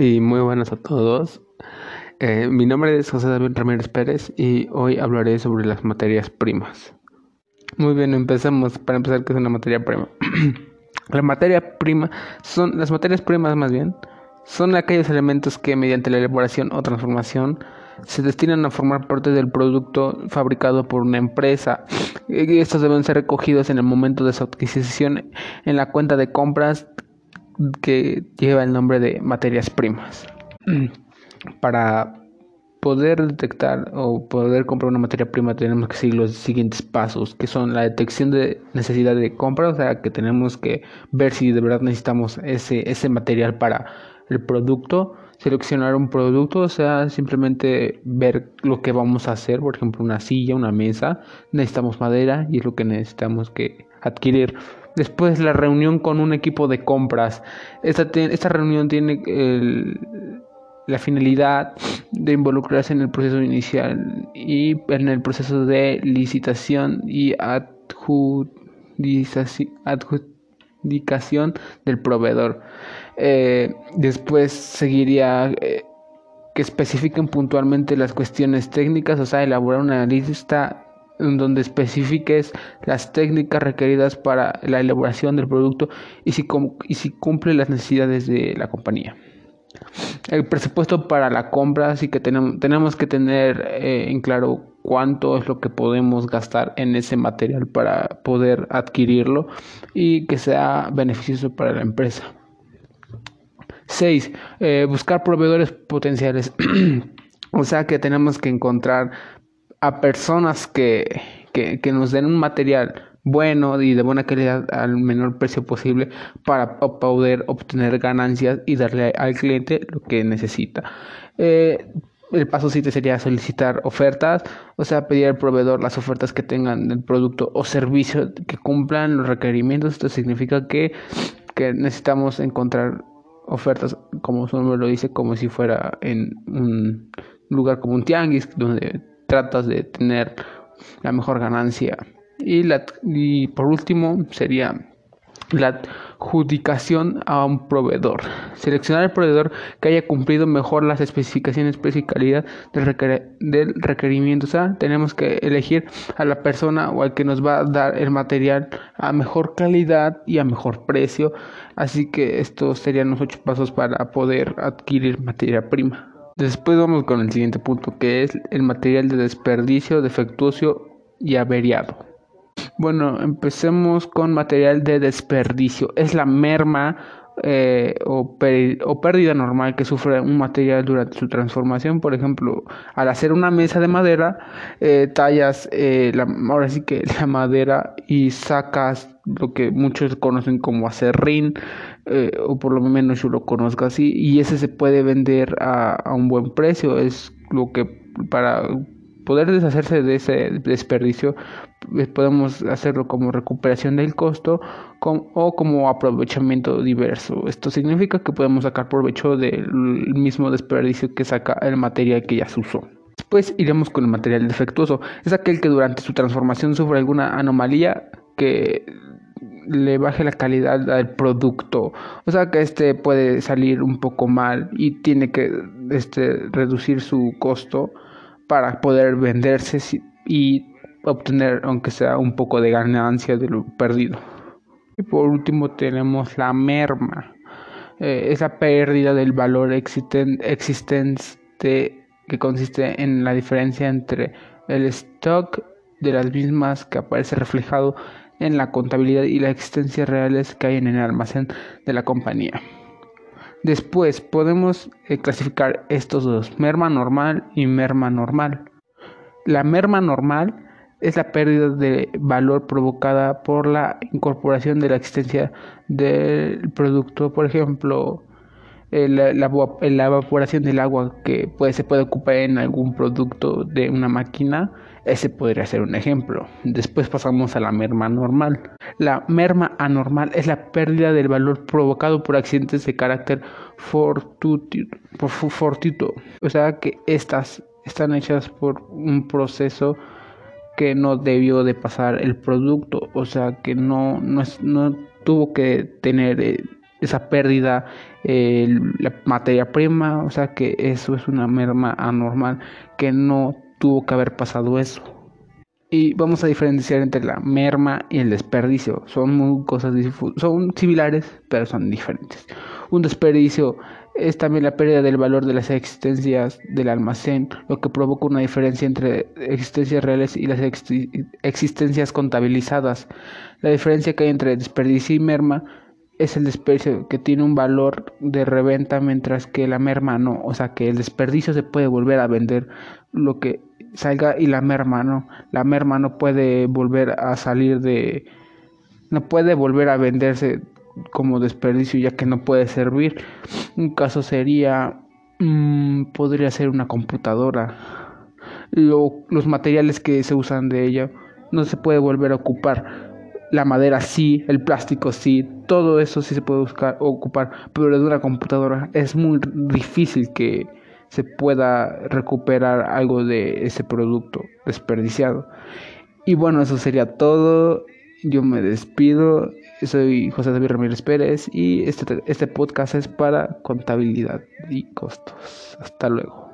y muy buenas a todos. Eh, mi nombre es José David Ramírez Pérez y hoy hablaré sobre las materias primas. Muy bien, empecemos. Para empezar, ¿qué es una materia prima? la materia prima son las materias primas más bien son aquellos elementos que mediante la elaboración o transformación se destinan a formar parte del producto fabricado por una empresa. Estos deben ser recogidos en el momento de su adquisición en la cuenta de compras que lleva el nombre de materias primas. Para poder detectar o poder comprar una materia prima tenemos que seguir los siguientes pasos, que son la detección de necesidad de compra, o sea, que tenemos que ver si de verdad necesitamos ese, ese material para el producto, seleccionar un producto, o sea, simplemente ver lo que vamos a hacer, por ejemplo, una silla, una mesa, necesitamos madera y es lo que necesitamos que adquirir. Después la reunión con un equipo de compras. Esta, esta reunión tiene la finalidad de involucrarse en el proceso inicial y en el proceso de licitación y adjudicación del proveedor. Eh, después seguiría eh, que especifiquen puntualmente las cuestiones técnicas, o sea, elaborar una lista donde especifiques las técnicas requeridas para la elaboración del producto y si, cumple las necesidades de la compañía. El presupuesto para la compra, sí que tenemos, tenemos que tener eh, en claro cuánto es lo que podemos gastar en ese material para poder adquirirlo y que sea beneficioso para la empresa. 6. Eh, buscar proveedores potenciales. o sea que tenemos que encontrar a personas que, que, nos den un material bueno y de buena calidad al menor precio posible para poder obtener ganancias y darle al cliente lo que necesita. Eh, el paso 7 sería solicitar ofertas, o sea, pedir al proveedor las ofertas que tengan del producto o servicio que cumplan los requerimientos. Esto significa que, que necesitamos encontrar ofertas, como su nombre lo dice, como si fuera en un lugar como un tianguis, donde tratas de tener la mejor ganancia. Y, la, y por último sería la adjudicación a un proveedor. Seleccionar el proveedor que haya cumplido mejor las especificaciones, precio y calidad del, del, requerimiento. O sea, tenemos que elegir a la persona o al que nos va a dar el material a mejor calidad y a mejor precio. Así que estos serían los ocho pasos para poder adquirir materia prima. Después vamos con el siguiente punto que es el material de desperdicio, defectuoso y averiado. Bueno, empecemos con material de desperdicio. Es la merma eh, o, pérdida normal que sufre un material durante su transformación. Por ejemplo, al hacer una mesa de madera, eh, tallas eh, la, ahora sí que la madera y sacas lo que muchos conocen como acerrín, o por lo menos yo lo conozco así, y ese se puede vender a, a un buen precio. Es lo que para poder deshacerse de ese desperdicio podemos hacerlo como recuperación del costo o como aprovechamiento diverso. Esto significa que podemos sacar provecho del mismo desperdicio que saca el material que ya se usó. Después iremos con el material defectuoso. Es aquel que durante su transformación sufre alguna anomalía que le baje la calidad al producto. O sea que este puede salir un poco mal y tiene que este, reducir su costo para poder venderse y obtener aunque sea un poco de ganancia de lo perdido. Y por último tenemos la merma, eh, esa pérdida del valor existente que consiste en la diferencia entre el stock de las mismas que aparece reflejado en la contabilidad y las existencias reales que hay en el almacén de la compañía. Después podemos eh, clasificar estos dos, merma normal y merma normal. La merma normal es la pérdida de valor provocada por la incorporación de la existencia del producto, por ejemplo, la, evaporación del agua que puede, se puede ocupar en algún producto de una máquina, ese podría ser un ejemplo. Después pasamos a la merma normal. La merma anormal es la pérdida del valor provocado por accidentes de carácter fortuito, o sea que estas están hechas por un proceso que no debió de pasar el producto, o sea que no, no, no tuvo que tener eh, esa pérdida, la materia prima, o sea que eso es una merma anormal, que no tuvo que haber pasado eso. Y vamos a diferenciar entre la merma y el desperdicio. Son muy cosas son similares, pero son diferentes. Un desperdicio es también la pérdida del valor de las existencias del almacén, lo que provoca una diferencia entre existencias reales y las existencias contabilizadas. La diferencia que hay entre desperdicio y merma es el desperdicio que tiene un valor de reventa mientras que la merma no, o sea que el desperdicio se puede volver a vender lo que salga y la merma no, la merma no puede volver a salir de no puede volver a venderse como desperdicio ya que no puede servir. Un caso sería, mm, podría ser una computadora. los materiales que se usan de ella no se puede volver a ocupar. La madera sí, el plástico sí, todo eso sí se puede buscar, ocupar, pero de una computadora es muy difícil que se pueda recuperar algo de ese producto desperdiciado. Y bueno, eso sería todo. Yo me despido. Soy José David Ramírez Pérez y este, este podcast es para contabilidad y costos. Hasta luego.